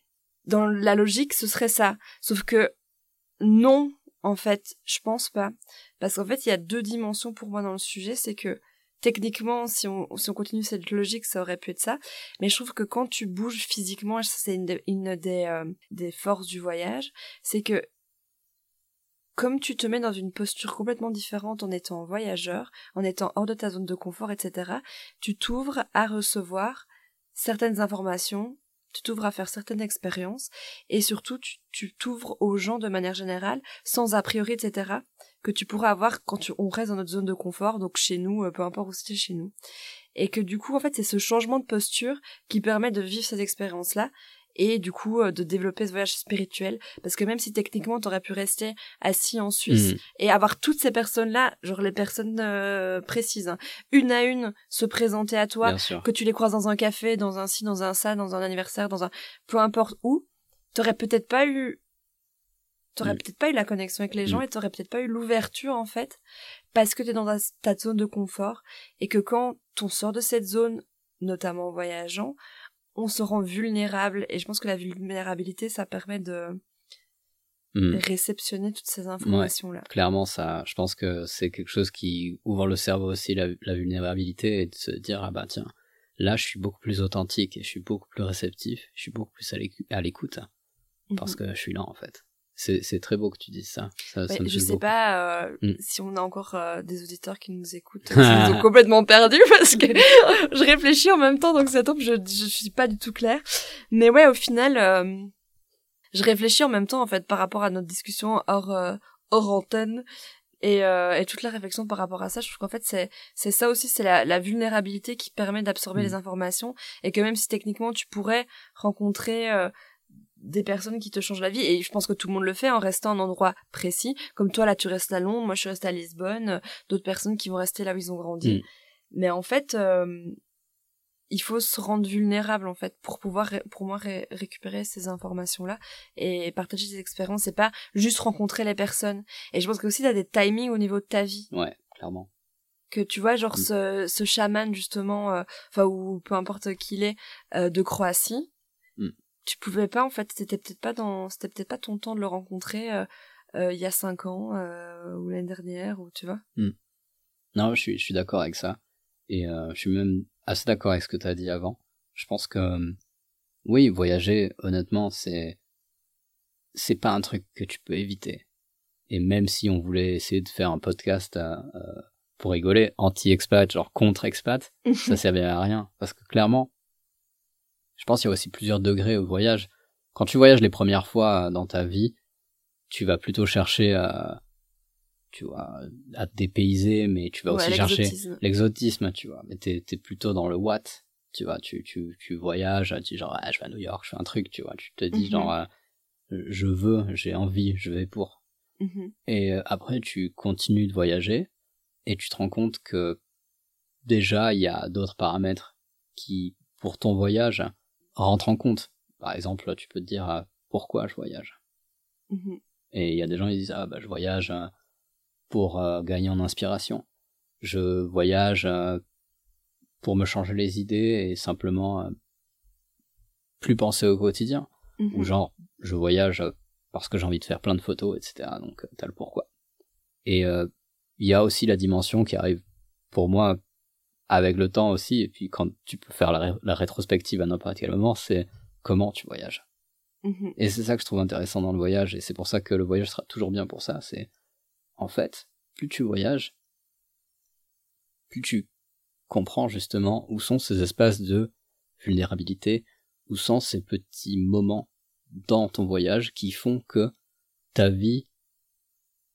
Dans la logique, ce serait ça. Sauf que non, en fait, je pense pas. Parce qu'en fait, il y a deux dimensions pour moi dans le sujet. C'est que techniquement, si on, si on continue cette logique, ça aurait pu être ça. Mais je trouve que quand tu bouges physiquement, ça c'est une, une des, euh, des forces du voyage, c'est que comme tu te mets dans une posture complètement différente en étant voyageur, en étant hors de ta zone de confort, etc., tu t'ouvres à recevoir certaines informations, tu t'ouvres à faire certaines expériences, et surtout tu t'ouvres aux gens de manière générale, sans a priori, etc., que tu pourras avoir quand on reste dans notre zone de confort, donc chez nous, euh, peu importe où c'était chez nous. Et que du coup, en fait, c'est ce changement de posture qui permet de vivre cette expérience-là, et du coup euh, de développer ce voyage spirituel parce que même si techniquement t'aurais pu rester assis en Suisse mm. et avoir toutes ces personnes là genre les personnes euh, précises hein, une à une se présenter à toi que tu les croises dans un café dans un ci dans un ça dans un anniversaire dans un peu importe où t'aurais peut-être pas eu t'aurais mm. peut-être pas eu la connexion avec les gens mm. et t'aurais peut-être pas eu l'ouverture en fait parce que t'es dans ta zone de confort et que quand on sort de cette zone notamment en voyageant on se rend vulnérable et je pense que la vulnérabilité ça permet de hmm. réceptionner toutes ces informations là. clairement ça je pense que c'est quelque chose qui ouvre le cerveau aussi la, vulnérabilité et de se dire ah bah tiens là, je suis beaucoup plus authentique et je suis beaucoup plus réceptif. Je suis beaucoup plus à l'écoute parce Mhm. que je suis là en fait. C'est c'est très beau que tu dises ça. ça, ça Ouais, me je sais beaucoup. pas euh, Mm. si on a encore euh, des auditeurs qui nous écoutent, qui nous ont complètement perdus parce que je réfléchis en même temps, donc ça tombe, je, je suis pas du tout claire. Mais ouais, au final, euh, je réfléchis en même temps en fait par rapport à notre discussion hors euh, hors antenne et, euh, et toute la réflexion par rapport à ça. Je trouve qu'en fait c'est c'est ça aussi, c'est la, la vulnérabilité qui permet d'absorber Mm. les informations et que même si techniquement tu pourrais rencontrer euh, des personnes qui te changent la vie et je pense que tout le monde le fait en restant à un endroit précis comme toi là tu restes à Londres moi je suis restée à Lisbonne euh, d'autres personnes qui vont rester là où ils ont grandi Mm. mais en fait euh, il faut se rendre vulnérable en fait pour pouvoir pour moi ré- récupérer ces informations là et partager ces expériences c'est pas juste rencontrer les personnes et je pense que aussi t'as des timings au niveau de ta vie Ouais, clairement. que tu vois genre Mm. ce, ce chaman justement euh, enfin ou peu importe qui il est euh, de Croatie Mm. Tu pouvais pas en fait c'était peut-être pas dans c'était peut-être pas ton temps de le rencontrer euh, euh, il y a cinq ans euh, ou l'année dernière ou tu vois Non, je suis, je suis d'accord avec ça. Et je suis même assez d'accord avec ce que tu as dit avant. Je pense que, oui, voyager, honnêtement, c'est, c'est pas un truc que tu peux éviter. Et même si on voulait essayer de faire un podcast pour rigoler, anti-expat, genre contre-expat, ça servait à rien. Parce que clairement, je pense qu'il y a aussi plusieurs degrés au voyage. Quand tu voyages les premières fois dans ta vie, tu vas plutôt chercher à, tu vois, à te dépayser, mais tu vas Ouais, aussi chercher l'exotisme. tu vois. Mais t'es, t'es plutôt dans le what, tu vois. Tu, tu, tu voyages, tu dis genre, ah, je vais à New York, je fais un truc, tu vois. Tu te dis Mhm. genre, euh, je veux, j'ai envie, je vais pour. Mhm. Et euh, après, tu continues de voyager et tu te rends compte que déjà, il y a d'autres paramètres qui, pour ton voyage, rentrent en compte. Par exemple, tu peux te dire euh, pourquoi je voyage? Mhm. Et il y a des gens qui disent ah bah je voyage euh, pour euh, gagner en inspiration. Je voyage euh, pour me changer les idées et simplement euh, plus penser au quotidien. Mhm. Ou genre je voyage parce que j'ai envie de faire plein de photos, etc. Donc t'as le pourquoi. Et il y a aussi la dimension qui arrive pour moi avec le temps aussi. Et puis quand tu peux faire la, ré- la rétrospective à n'importe quel moment, c'est comment tu voyages. Mhm. Et c'est ça que je trouve intéressant dans le voyage, et c'est pour ça que le voyage sera toujours bien pour ça. C'est, en fait, plus tu voyages, plus tu comprends justement où sont ces espaces de vulnérabilité, où sont ces petits moments dans ton voyage qui font que ta vie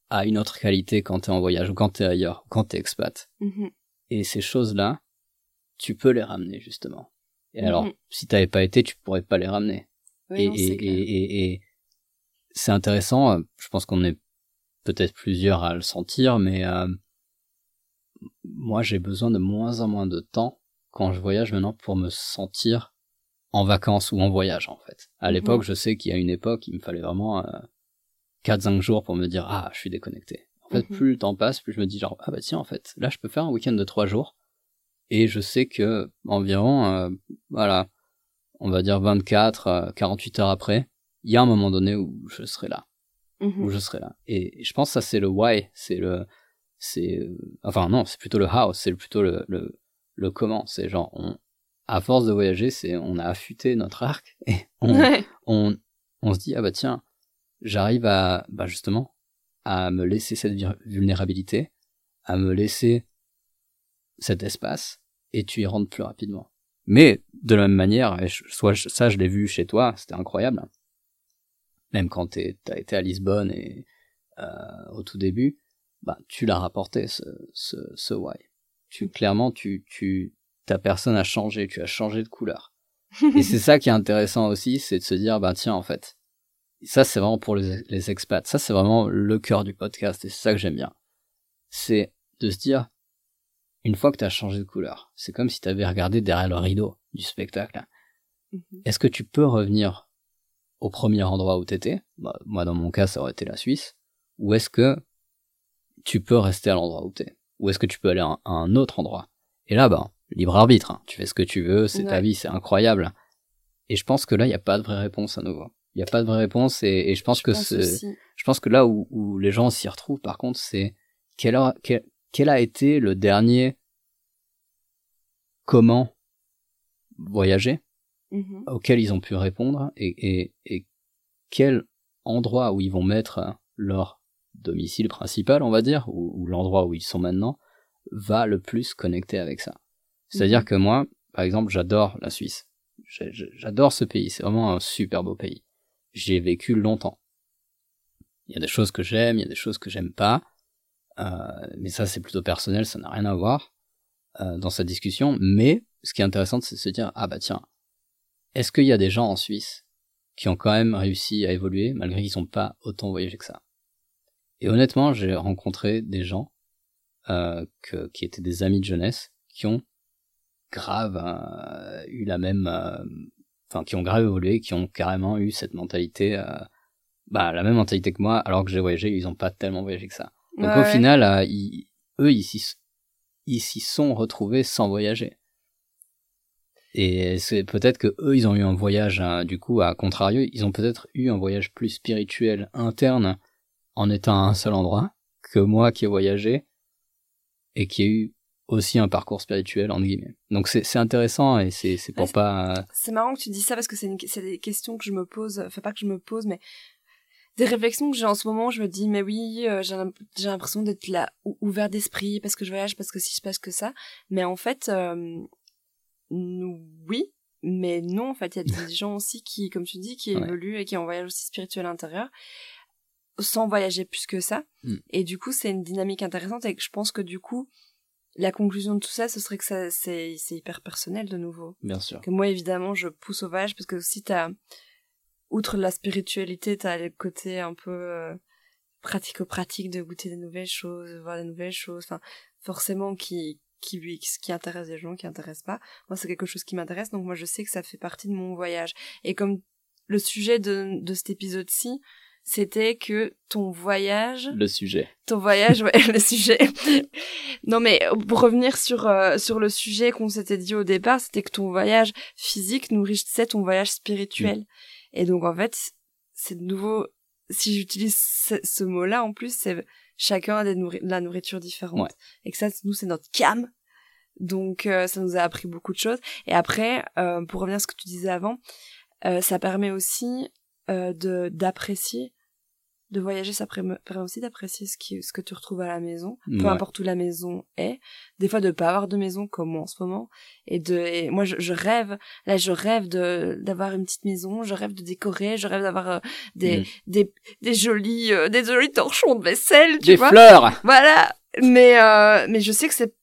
a une autre qualité quand t'es en voyage, ou quand t'es ailleurs, ou quand t'es expat. Mhm. Et ces choses-là, tu peux les ramener justement. Et alors, Mhm. si t'avais pas été, tu pourrais pas les ramener Ouais, et, non, et, c'est clair. et, et, et c'est intéressant. euh, Je pense qu'on est peut-être plusieurs à le sentir, mais euh, moi j'ai besoin de moins en moins de temps quand je voyage maintenant pour me sentir en vacances ou en voyage en fait. À Mhm. l'époque, je sais qu'il y a une époque, il me fallait vraiment euh, 4-5 jours pour me dire ah je suis déconnecté. En fait, Mhm. plus le temps passe, plus je me dis genre ah bah tiens en fait là je peux faire un week-end de 3 jours et je sais que environ euh, voilà on va dire 24, euh, 48 heures après, il y a un moment donné où je serai là, Mhm. où je serai là. Et je pense que ça c'est le why, c'est le, c'est, euh, enfin non, c'est plutôt le how, c'est plutôt le, le, le comment. C'est genre, on, à force de voyager, c'est, on a affûté notre arc et on, Ouais. on, on se dit ah bah tiens, j'arrive à, bah justement, à me laisser cette vulnérabilité, à me laisser cet espace et tu y rentres plus rapidement. Mais de la même manière, je- soit je- ça je l'ai vu chez toi, c'était incroyable. Même quand t'as été à Lisbonne et euh, au tout début, bah tu l'as rapporté ce why. Tu clairement tu tu ta personne a changé, tu as changé de couleur. Et c'est ça qui est intéressant aussi, c'est de se dire bah tiens en fait, ça c'est vraiment pour les, les expats, ça c'est vraiment le cœur du podcast et c'est ça que j'aime bien. C'est de se dire une fois que tu as changé de couleur, c'est comme si tu avais regardé derrière le rideau du spectacle. Mhm. Est-ce que tu peux revenir au premier endroit où t'étais? Bah, Moi, dans mon cas, ça aurait été la Suisse. Ou est-ce que tu peux rester à l'endroit où t'es? Ou est-ce que tu peux aller à un, autre endroit? Et là, bah, libre arbitre. hein. Tu fais ce que tu veux, c'est ta vie, c'est incroyable. Et je pense que là, il n'y a pas de vraie réponse à nouveau. Il n'y a pas de vraie réponse et, et je pense Je que pense je pense que là où, où les gens s'y retrouvent, par contre, c'est quel a, quel, quel a été le dernier comment voyagé, Mhm. auxquels ils ont pu répondre et, et, et quel endroit où ils vont mettre leur domicile principal, on va dire, ou, ou l'endroit où ils sont maintenant, va le plus connecter avec ça. C'est-à-dire Mhm. que moi, par exemple, j'adore la Suisse. J'adore ce pays. C'est vraiment un super beau pays. J'y ai vécu longtemps. Il y a des choses que j'aime, il y a des choses que j'aime pas. Euh, mais ça, c'est plutôt personnel, ça n'a rien à voir euh, dans cette discussion. Mais ce qui est intéressant, c'est de se dire, ah bah tiens, est-ce qu'il y a des gens en Suisse qui ont quand même réussi à évoluer malgré qu'ils n'ont pas autant voyagé que ça? Et honnêtement, j'ai rencontré des gens euh, que, qui étaient des amis de jeunesse qui ont grave euh, eu la même, euh, enfin qui ont grave évolué, qui ont carrément eu cette mentalité, euh, bah la même mentalité que moi, alors que j'ai voyagé, ils ont pas tellement voyagé que ça. Donc Ouais, au ouais. final, euh, ils- eux, ils s'y ils s'y sont retrouvés sans voyager. Et c'est peut-être que eux, ils ont eu un voyage, hein, du coup, à contrario, ils ont peut-être eu un voyage plus spirituel interne en étant à un seul endroit que moi qui ai voyagé et qui ai eu aussi un parcours spirituel entre guillemets. Donc c'est intéressant et c'est pour Ouais, pas euh, C'est marrant que tu dis ça parce que c'est des questions que je me pose, enfin pas que je me pose, mais des réflexions que j'ai en ce moment. Je me dis, mais oui, euh, j'ai l'im- j'ai l'impression d'être là, ou- ouvert d'esprit, parce que je voyage, parce que si je passe que ça. Mais en fait, euh, oui, mais non, en fait, il y a des gens aussi qui, comme tu dis, qui Ouais. évoluent et qui ont un voyage aussi spirituel intérieur, sans voyager plus que ça. Mm. Et du coup, c'est une dynamique intéressante et je pense que du coup, la conclusion de tout ça, ce serait que ça, c'est, c'est hyper personnel de nouveau bien sûr. que moi évidemment je pousse au voyage parce que aussi t'as outre la spiritualité t'as le côté un peu euh, pratico-pratique de goûter des nouvelles choses de voir des nouvelles choses enfin forcément qui qui lui qui intéresse des gens qui intéresse pas moi c'est quelque chose qui m'intéresse donc moi je sais que ça fait partie de mon voyage et comme le sujet de de cet épisode-ci c'était que ton voyage Le sujet. ton voyage, ouais, le sujet. non mais pour revenir sur euh, sur le sujet qu'on s'était dit au départ, c'était que ton voyage physique nourrissait ton voyage spirituel. Et donc en fait, c'est de nouveau, si j'utilise ce, ce mot-là en plus, c'est chacun a des nourri- de la nourriture différente. Ouais. Et que ça, nous, c'est notre cam. Donc euh, ça nous a appris beaucoup de choses. Et après, euh, pour revenir à ce que tu disais avant, euh, ça permet aussi euh, de d'apprécier de voyager ça permet aussi d'apprécier ce qui ce que tu retrouves à la maison peu Ouais. importe où la maison est des fois de pas avoir de maison comme moi en ce moment et de et moi je, je rêve là je rêve de d'avoir une petite maison je rêve de décorer je rêve d'avoir euh, des, Mm. des des jolis euh, des jolis torchons de vaisselle tu Des vois fleurs. voilà mais euh, mais je sais que c'est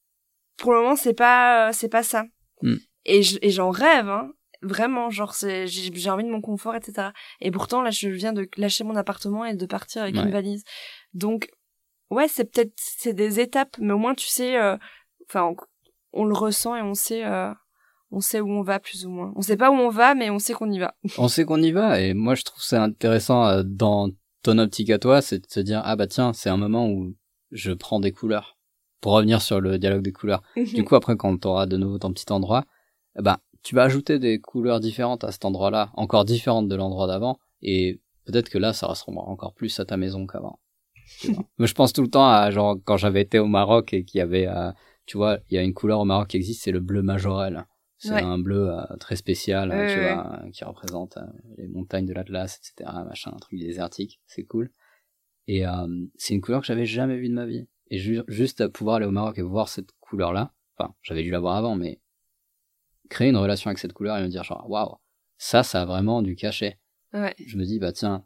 pour le moment c'est pas euh, c'est pas ça Mm. et je- et j'en rêve hein vraiment genre c'est j'ai j'ai envie de mon confort etc et pourtant là je viens de lâcher mon appartement et de partir avec Ouais. une valise donc ouais c'est peut-être c'est des étapes mais au moins tu sais euh, enfin on, on le ressent et on sait euh, on sait où on va plus ou moins on sait pas où on va mais on sait qu'on y va On sait qu'on y va et moi je trouve ça intéressant euh, dans ton optique à toi, c'est de se dire ah bah tiens, c'est un moment où je prends des couleurs. Pour revenir sur le dialogue des couleurs. Du coup après quand tu auras de nouveau ton petit endroit, ben tu vas ajouter des couleurs différentes à cet endroit-là, encore différentes de l'endroit d'avant et peut-être que là ça ressemblera encore plus à ta maison qu'avant. Mais je pense tout le temps à genre quand j'avais été au Maroc et qu'il y avait euh, tu vois, il y a une couleur au Maroc qui existe, c'est le bleu majorel. C'est Ouais. un bleu euh, très spécial, tu vois, euh, qui représente les montagnes de l'Atlas, etc. Machin, un truc désertique, c'est cool. Et c'est une couleur que j'avais jamais vue de ma vie. Et ju- juste à pouvoir aller au Maroc et voir cette couleur-là, enfin, j'avais dû la voir avant, mais créer une relation avec cette couleur et me dire genre, waouh, ça, ça a vraiment du cachet. ouais Je me dis, bah tiens,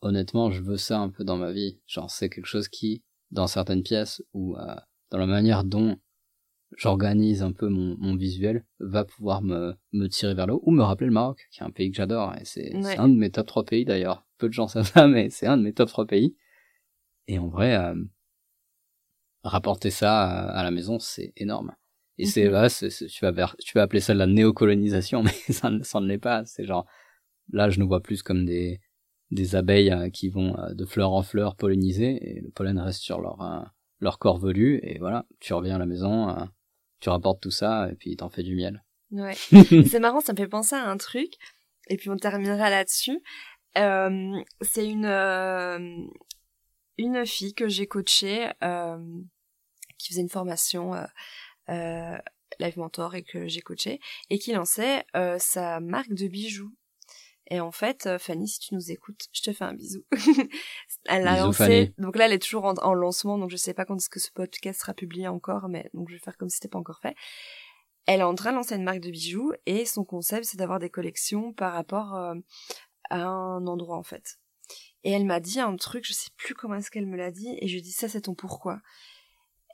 honnêtement, je veux ça un peu dans ma vie. Genre, c'est quelque chose qui, dans certaines pièces ou euh, dans la manière dont j'organise un peu mon, mon visuel, va pouvoir me, me tirer vers le haut ou me rappeler le Maroc, qui est un pays que j'adore. Et c'est Ouais. un de mes top 3 pays d'ailleurs. Peu de gens savent ça, mais c'est un de mes top 3 pays. Et en vrai, euh, rapporter ça à, à la maison, c'est énorme. Et c'est là, c'est- c'est- tu vas tu vas appeler ça de la néocolonisation, mais ça, ne- ça ne l'est pas. C'est genre, là, je nous vois plus comme des, des abeilles euh, qui vont euh, de fleur en fleur polliniser et le pollen reste sur leur, euh, leur corps velu et voilà, tu reviens à la maison, tu rapportes tout ça et puis t'en fais du miel. Ouais. c'est marrant, ça me fait penser à un truc, et puis on terminera là-dessus. C'est une une fille que j'ai coachée, qui faisait une formation, euh, live mentor et que j'ai coaché, et qui lançait euh, sa marque de bijoux. Et en fait, euh, Fanny, si tu nous écoutes, je te fais un bisou. elle a Bisous, lancé, donc là, elle est toujours en, en lancement, donc je sais pas quand est-ce que ce podcast sera publié encore, mais donc je vais faire comme si c'était pas encore fait. Elle est en train de lancer une marque de bijoux et son concept, c'est d'avoir des collections par rapport euh, à un endroit en fait. Et elle m'a dit un truc, je sais plus comment est-ce qu'elle me l'a dit, et je dis ça c'est ton pourquoi.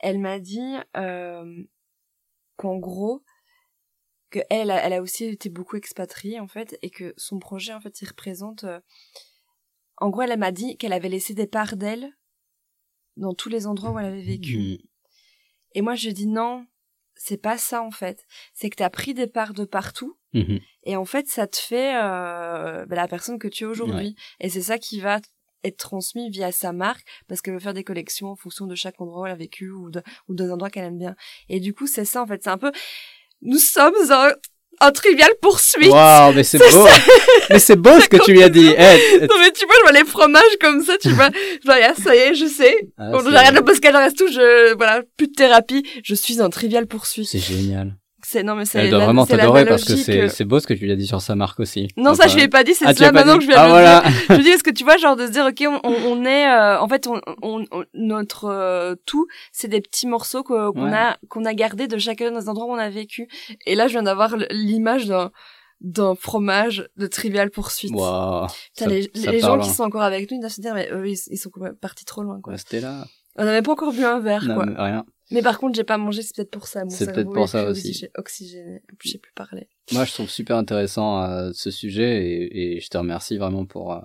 Elle m'a dit euh, qu'en gros, que elle, a- elle a aussi été beaucoup expatriée en fait, et que son projet en fait il représente. euh, En gros, elle m'a dit qu'elle avait laissé des parts d'elle dans tous les endroits où elle avait vécu. Mm. Et moi je dis non, c'est pas ça en fait. C'est que t'as pris des parts de partout. Mhm. Et en fait, ça te fait euh, bah, la personne que tu es aujourd'hui. Et c'est ça qui va être transmis via sa marque, parce qu'elle veut faire des collections en fonction de chaque endroit où elle a vécu ou, de, ou des endroits qu'elle aime bien. Et du coup, c'est ça, en fait. C'est un peu... Nous sommes un, un trivial poursuite. Waouh, mais c'est beau. mais c'est beau ce que tu lui as dit. Eh, Non mais tu vois, je vois les fromages comme ça, tu vois. Genre, ah, ça y est, je sais. ah, j'arrête le j'arrête tout, je... Voilà, plus de thérapie. Je suis un trivial poursuite. C'est génial. C'est, non mais c'est... Elle doit la- vraiment t'adorer parce que c'est c'est beau ce que tu lui as dit sur sa marque aussi. Non, ça, je lui ai pas dit, c'est Ah, ça maintenant que je viens Ah de le dire. voilà. je dis est-ce que tu vois genre de se dire ok on, on, est euh, en fait on, on, on- notre euh, tout c'est des petits morceaux que- qu'on Ouais. a qu'on a gardé de chacun des endroits où on a vécu et là je viens d'avoir l'image d'un d'un fromage de Trivial Poursuite. Putain, Ça- les, ça les gens qui hein. sont encore avec nous ils doivent se dire mais eux ils, ils sont partis trop loin quoi Restez là. on n'avait pas encore bu un verre Non, quoi rien. Mais par contre j'ai pas mangé c'est peut-être pour ça mon C'est peut-être pour ça aussi. oxygé- oxygéné je sais plus parler Moi, je trouve super intéressant euh, ce sujet et, et je te remercie vraiment pour euh,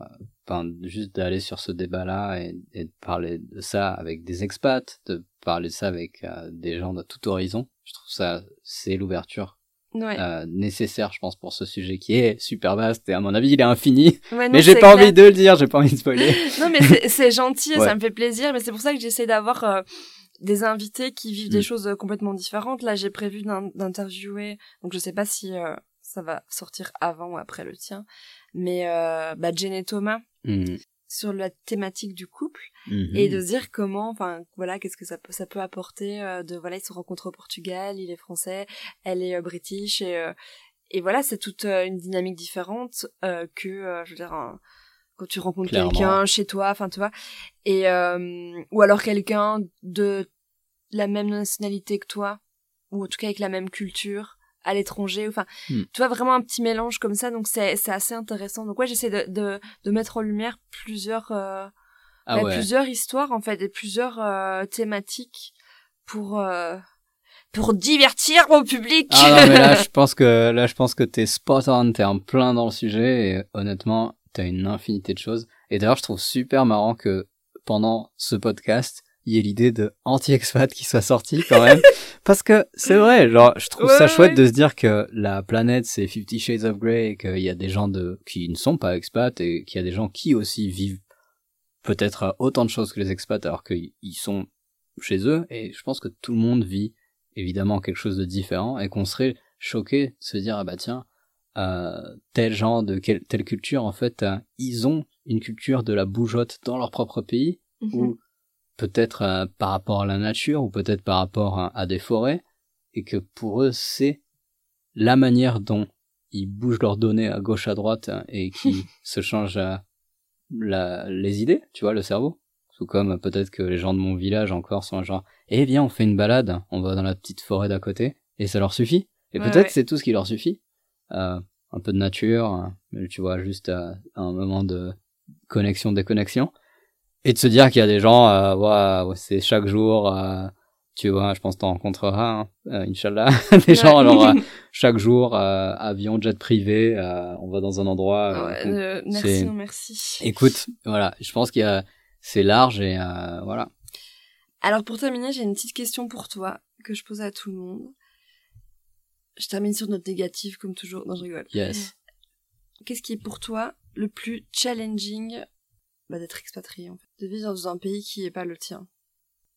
juste d'aller sur ce débat-là et, et de parler de ça avec des expats, de parler de ça avec euh, des gens de tout horizon. Je trouve ça, c'est l'ouverture ouais, euh, nécessaire, je pense, pour ce sujet qui est super vaste et à mon avis, il est infini. Ouais, non, mais j'ai pas clair. envie de le dire, j'ai pas envie de spoiler. Non, mais c'est- gentil, et Ouais. ça me fait plaisir, mais c'est pour ça que j'essaie d'avoir euh, des invités qui vivent des Mm. choses euh, complètement différentes. Là, j'ai prévu d'in- d'interviewer, donc je sais pas si euh, ça va sortir avant ou après le tien, mais euh, bah, Jen et Thomas Mhm. sur la thématique du couple Mhm. et de se dire comment, enfin voilà, qu'est-ce que ça peut, ça peut apporter euh, de voilà, ils se rencontrent au Portugal, il est français, elle est british et et voilà, c'est toute une dynamique différente que je veux dire un- quand tu rencontres quelqu'un chez toi, enfin tu vois, et euh, ou alors quelqu'un de la même nationalité que toi ou en tout cas avec la même culture à l'étranger, enfin Hmm. tu vois vraiment un petit mélange comme ça, donc c'est c'est assez intéressant. Donc ouais, j'essaie de, de de mettre en lumière plusieurs euh, Ah bah, ouais. plusieurs histoires en fait et plusieurs euh, thématiques pour euh, pour divertir mon public. Ah non, mais là, je pense que, là, je pense que t'es spot on, t'es en plein dans le sujet et honnêtement, t'as une infinité de choses. Et d'ailleurs, je trouve super marrant que pendant ce podcast, il y ait l'idée de anti-expat qui soit sortie quand même. Parce que c'est vrai, genre, je trouve Ouais, ça chouette ouais. de se dire que la planète c'est Fifty Shades of Grey et qu'il y a des gens de, qui ne sont pas expats et qu'il y a des gens qui aussi vivent peut-être autant de choses que les expats alors qu'ils ils sont chez eux et je pense que tout le monde vit évidemment quelque chose de différent et qu'on serait choqué de se dire ah bah tiens euh, tel genre de quelle, telle culture en fait euh, ils ont une culture de la bougeotte dans leur propre pays Mhm. ou peut-être euh, par rapport à la nature ou peut-être par rapport à, à des forêts et que pour eux c'est la manière dont ils bougent leurs données à gauche à droite et qui se changent la, les idées tu vois le cerveau tout comme peut-être que les gens de mon village encore sont genre eh bien on fait une balade on va dans la petite forêt d'à côté et ça leur suffit et Ouais, peut-être ouais. c'est tout ce qui leur suffit euh, un peu de nature euh, tu vois juste euh, un moment de connexion déconnexion. Et de se dire qu'il y a des gens euh, c'est chaque jour euh, tu vois je pense que t'en rencontreras hein, Inch'Allah. Des gens alors chaque jour avion jet privé on va dans un endroit Ouais, merci, non, merci. écoute voilà je pense qu'il y a c'est large et voilà. Alors pour terminer, j'ai une petite question pour toi que je pose à tout le monde. Je termine sur notre négative comme toujours. Non, je rigole. yes. Qu'est-ce qui est pour toi le plus challenging bah, d'être expatrié en fait, de vivre dans un pays qui est pas le tien.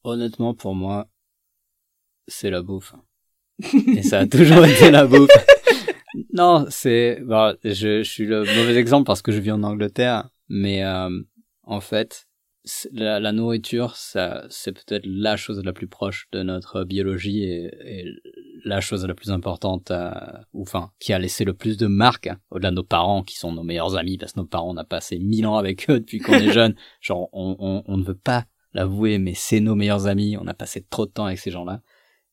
Honnêtement pour moi c'est la bouffe. Et ça a toujours été la bouffe. Non c'est bon, je, je suis le mauvais exemple parce que je vis en Angleterre mais euh, en fait la, la nourriture ça c'est peut-être la chose la plus proche de notre biologie et, et la chose la plus importante, euh, ou enfin, qui a laissé le plus de marques, hein, au-delà de nos parents, qui sont nos meilleurs amis, parce que nos parents, on a passé mille ans avec eux depuis qu'on est jeune. Genre, on, on, on ne veut pas l'avouer, mais c'est nos meilleurs amis, on a passé trop de temps avec ces gens-là.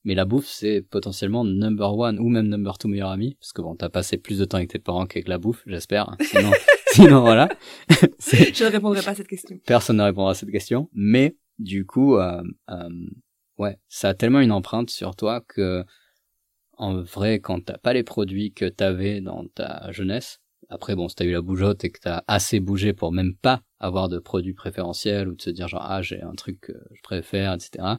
Mais la bouffe, c'est potentiellement number one ou même number two meilleur ami, parce que bon, t'as passé plus de temps avec tes parents qu'avec la bouffe, j'espère. hein. Sinon, sinon voilà. Je ne répondrai pas à cette question. Personne ne répondra à cette question. Mais du coup, euh, euh, ouais, ça a tellement une empreinte sur toi que, en vrai, quand t'as pas les produits que t'avais dans ta jeunesse, après bon, si t'as eu la bougeotte et que t'as assez bougé pour même pas avoir de produits préférentiels ou de se dire genre ah j'ai un truc que je préfère, etc.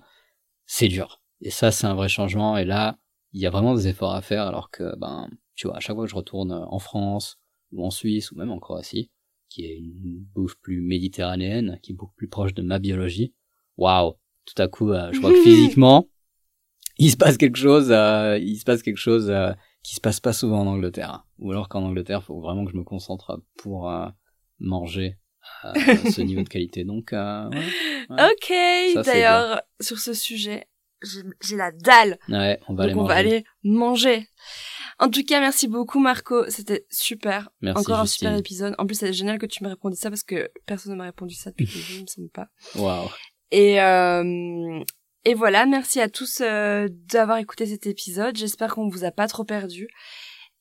C'est dur. Et ça, c'est un vrai changement. Et là, il y a vraiment des efforts à faire alors que ben, tu vois, à chaque fois que je retourne en France ou en Suisse ou même en Croatie, qui est une bouffe plus méditerranéenne, qui est beaucoup plus proche de ma biologie. Waouh, tout à coup, euh, je crois que physiquement, il se passe quelque chose, euh, il se passe quelque chose euh, qui se passe pas souvent en Angleterre. Ou alors qu'en Angleterre, faut vraiment que je me concentre pour euh, manger à ce niveau de qualité. Donc, euh, ouais, Ouais. Ok, d'ailleurs, sur ce sujet, j'ai la dalle. ouais, on va aller on manger. va aller manger. En tout cas, merci beaucoup Marco, c'était super. Merci, Encore un super épisode. En plus, c'est génial que tu m'aies répondu ça parce que personne ne m'a répondu ça depuis le début, il me semble pas. Waouh. Et euh, et voilà, merci à tous euh, d'avoir écouté cet épisode. J'espère qu'on vous a pas trop perdu.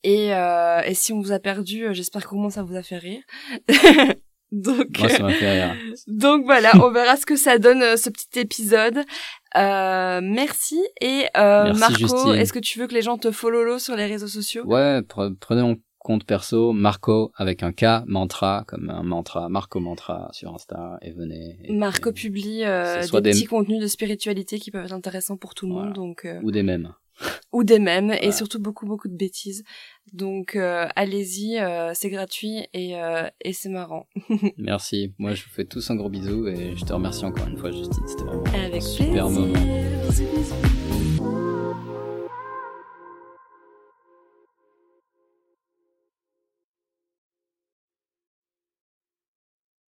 Et, euh, et si on vous a perdu, euh, j'espère qu'au moins ça vous a fait rire. Donc, Moi, ça m'a fait rire. donc voilà, on verra ce que ça donne euh, ce petit épisode. Euh, merci et euh, Merci, Marco, est-ce que tu veux que les gens te follow sur les réseaux sociaux? Ouais, pre- prenez mon compte perso, Marco avec un K, mantra, comme un mantra, Marco Mantra sur Insta, et venez. et- Marco et- publie euh, des petits contenus de spiritualité qui peuvent être intéressants pour tout le Voilà. monde, donc euh, Ou des mêmes. ou des mèmes et surtout beaucoup beaucoup de bêtises. Donc euh, allez-y, euh, c'est gratuit et euh, et c'est marrant. Merci. Moi, je vous fais tous un gros bisou et je te remercie encore une fois, Justine. C'était vraiment Avec un super plaisir. moment. Bisous, bisous.